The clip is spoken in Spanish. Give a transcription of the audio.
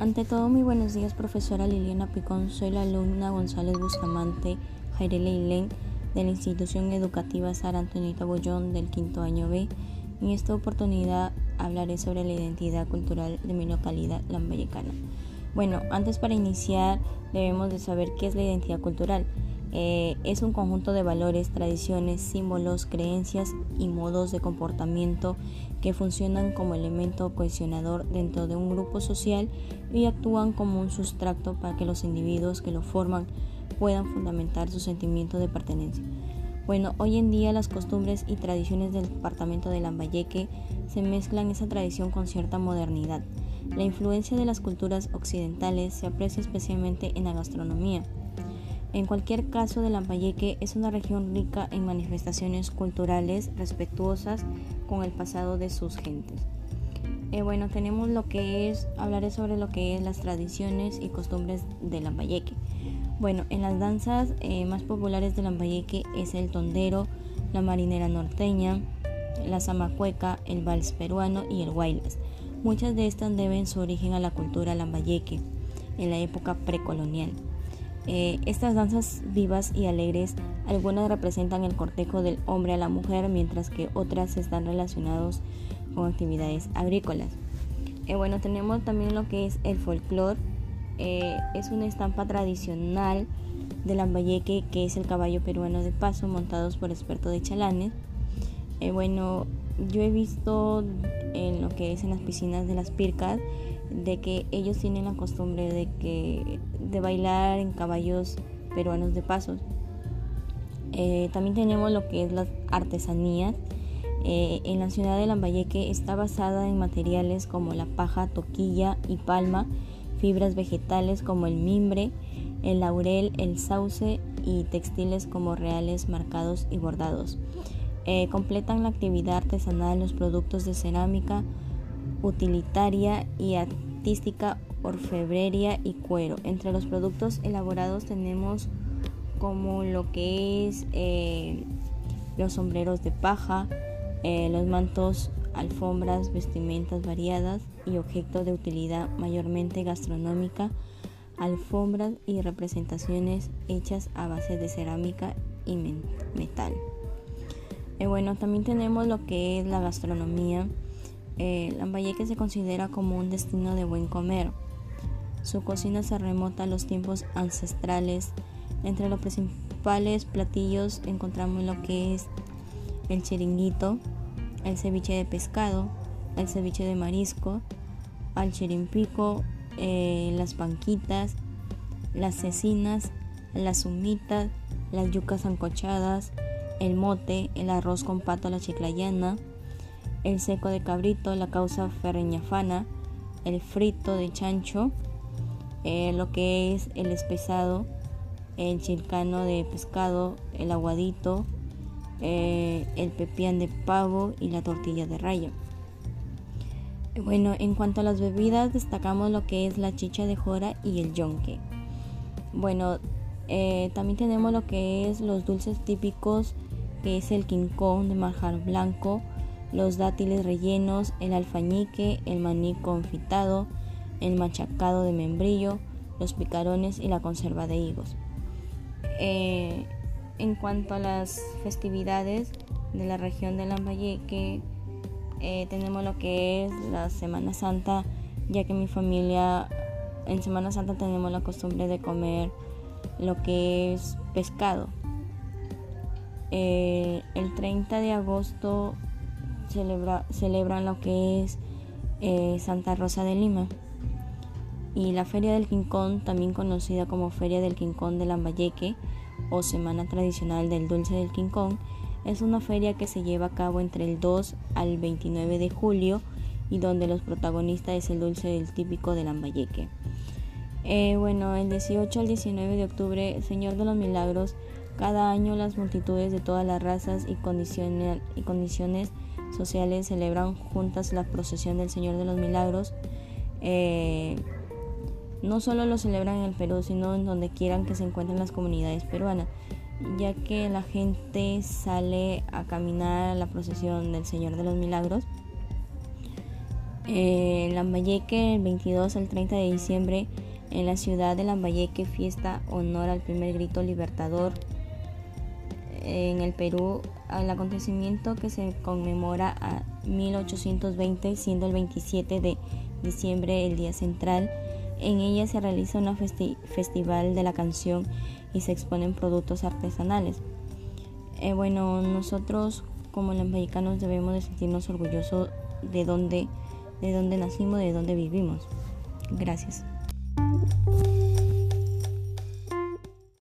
Ante todo, muy buenos días, profesora Liliana Picón. Soy la alumna González Bustamante Jaire Leilén de la institución educativa Sara Antonita Bollón del quinto año B. En esta oportunidad hablaré sobre la identidad cultural de mi localidad lambayecana. Bueno, antes para iniciar debemos de saber qué es la identidad cultural. Eh, es un conjunto de valores, tradiciones, símbolos, creencias y modos de comportamiento que funcionan como elemento cohesionador dentro de un grupo social y actúan como un sustrato para que los individuos que lo forman puedan fundamentar su sentimiento de pertenencia. Bueno, hoy en día las costumbres y tradiciones del departamento de Lambayeque se mezclan esa tradición con cierta modernidad. La influencia de las culturas occidentales se aprecia especialmente en la gastronomía. En cualquier caso, de Lambayeque es una región rica en manifestaciones culturales respetuosas con el pasado de sus gentes. Eh, bueno, tenemos lo que es, hablaré sobre lo que es las tradiciones y costumbres de Lambayeque. Bueno, en las danzas eh, más populares de Lambayeque es el tondero, la marinera norteña, la zamacueca, el vals peruano y el guaylas. Muchas de estas deben su origen a la cultura lambayeque en la época precolonial. Eh, estas danzas vivas y alegres, algunas representan el cortejo del hombre a la mujer, mientras que otras están relacionadas con actividades agrícolas. Eh, bueno, tenemos también lo que es el folclore. Eh, es una estampa tradicional de Lambayeque, que es el caballo peruano de paso, montados por expertos de chalanes. bueno, yo he visto en lo que es en las piscinas de las pircas de que ellos tienen la costumbre de que de bailar en caballos peruanos de pasos. Eh, también tenemos lo que es las artesanías. Eh, en la ciudad de Lambayeque está basada en materiales como la paja, toquilla y palma, fibras vegetales como el mimbre, el laurel, el sauce y textiles como reales marcados y bordados. Eh, completan la actividad artesanal los productos de cerámica, utilitaria y artística, orfebrería y cuero. Entre los productos elaborados tenemos como lo que es eh, los sombreros de paja, eh, los mantos, alfombras, vestimentas variadas y objetos de utilidad mayormente gastronómica, alfombras y representaciones hechas a base de cerámica y metal. Eh, bueno, también tenemos lo que es la gastronomía eh, Lambayeque se considera como un destino de buen comer. Su cocina se remota a los tiempos ancestrales. Entre los principales platillos encontramos lo que es el chiringuito, el ceviche de pescado, el ceviche de marisco, al chirimpico, eh, las panquitas, las cecinas, las humitas, las yucas ancochadas, el mote, el arroz con pato a la chiclayana, el seco de cabrito, la causa ferreñafana, el frito de chancho, eh, lo que es el espesado, el chilcano de pescado, el aguadito, eh, el pepián de pavo y la tortilla de raya. Bueno, en cuanto a las bebidas, destacamos lo que es la chicha de jora y el yonque. Bueno, eh, también tenemos lo que es los dulces típicos, que es el quincón de marjar blanco, los dátiles rellenos, el alfañique, el maní confitado, el machacado de membrillo, los picarones y la conserva de higos. Eh, en cuanto a las festividades de la región de Lambayeque, eh, tenemos lo que es la Semana Santa, ya que mi familia en Semana Santa tenemos la costumbre de comer lo que es pescado. Eh, el 30 de agosto celebra, celebran lo que es eh, Santa Rosa de Lima. Y la Feria del Quincón, también conocida como Feria del Quincón de Lambayeque o Semana Tradicional del Dulce del Quincón, es una feria que se lleva a cabo entre el 2 al 29 de julio y donde los protagonistas es el dulce del típico de Lambayeque. Eh, bueno, el 18 al 19 de octubre, Señor de los Milagros, cada año las multitudes de todas las razas y condiciones, y condiciones sociales celebran juntas la procesión del Señor de los Milagros. Eh, no solo lo celebran en el Perú, sino en donde quieran que se encuentren las comunidades peruanas, ya que la gente sale a caminar a la procesión del Señor de los Milagros. Eh, Lambayeque, el 22 al 30 de diciembre, en la ciudad de Lambayeque, fiesta honor al primer grito libertador. En el Perú, el acontecimiento que se conmemora a 1820, siendo el 27 de diciembre el día central. En ella se realiza un festival de la canción y se exponen productos artesanales. Eh, bueno, nosotros como lambayecanos debemos de sentirnos orgullosos de dónde, de dónde nacimos, de dónde vivimos. Gracias.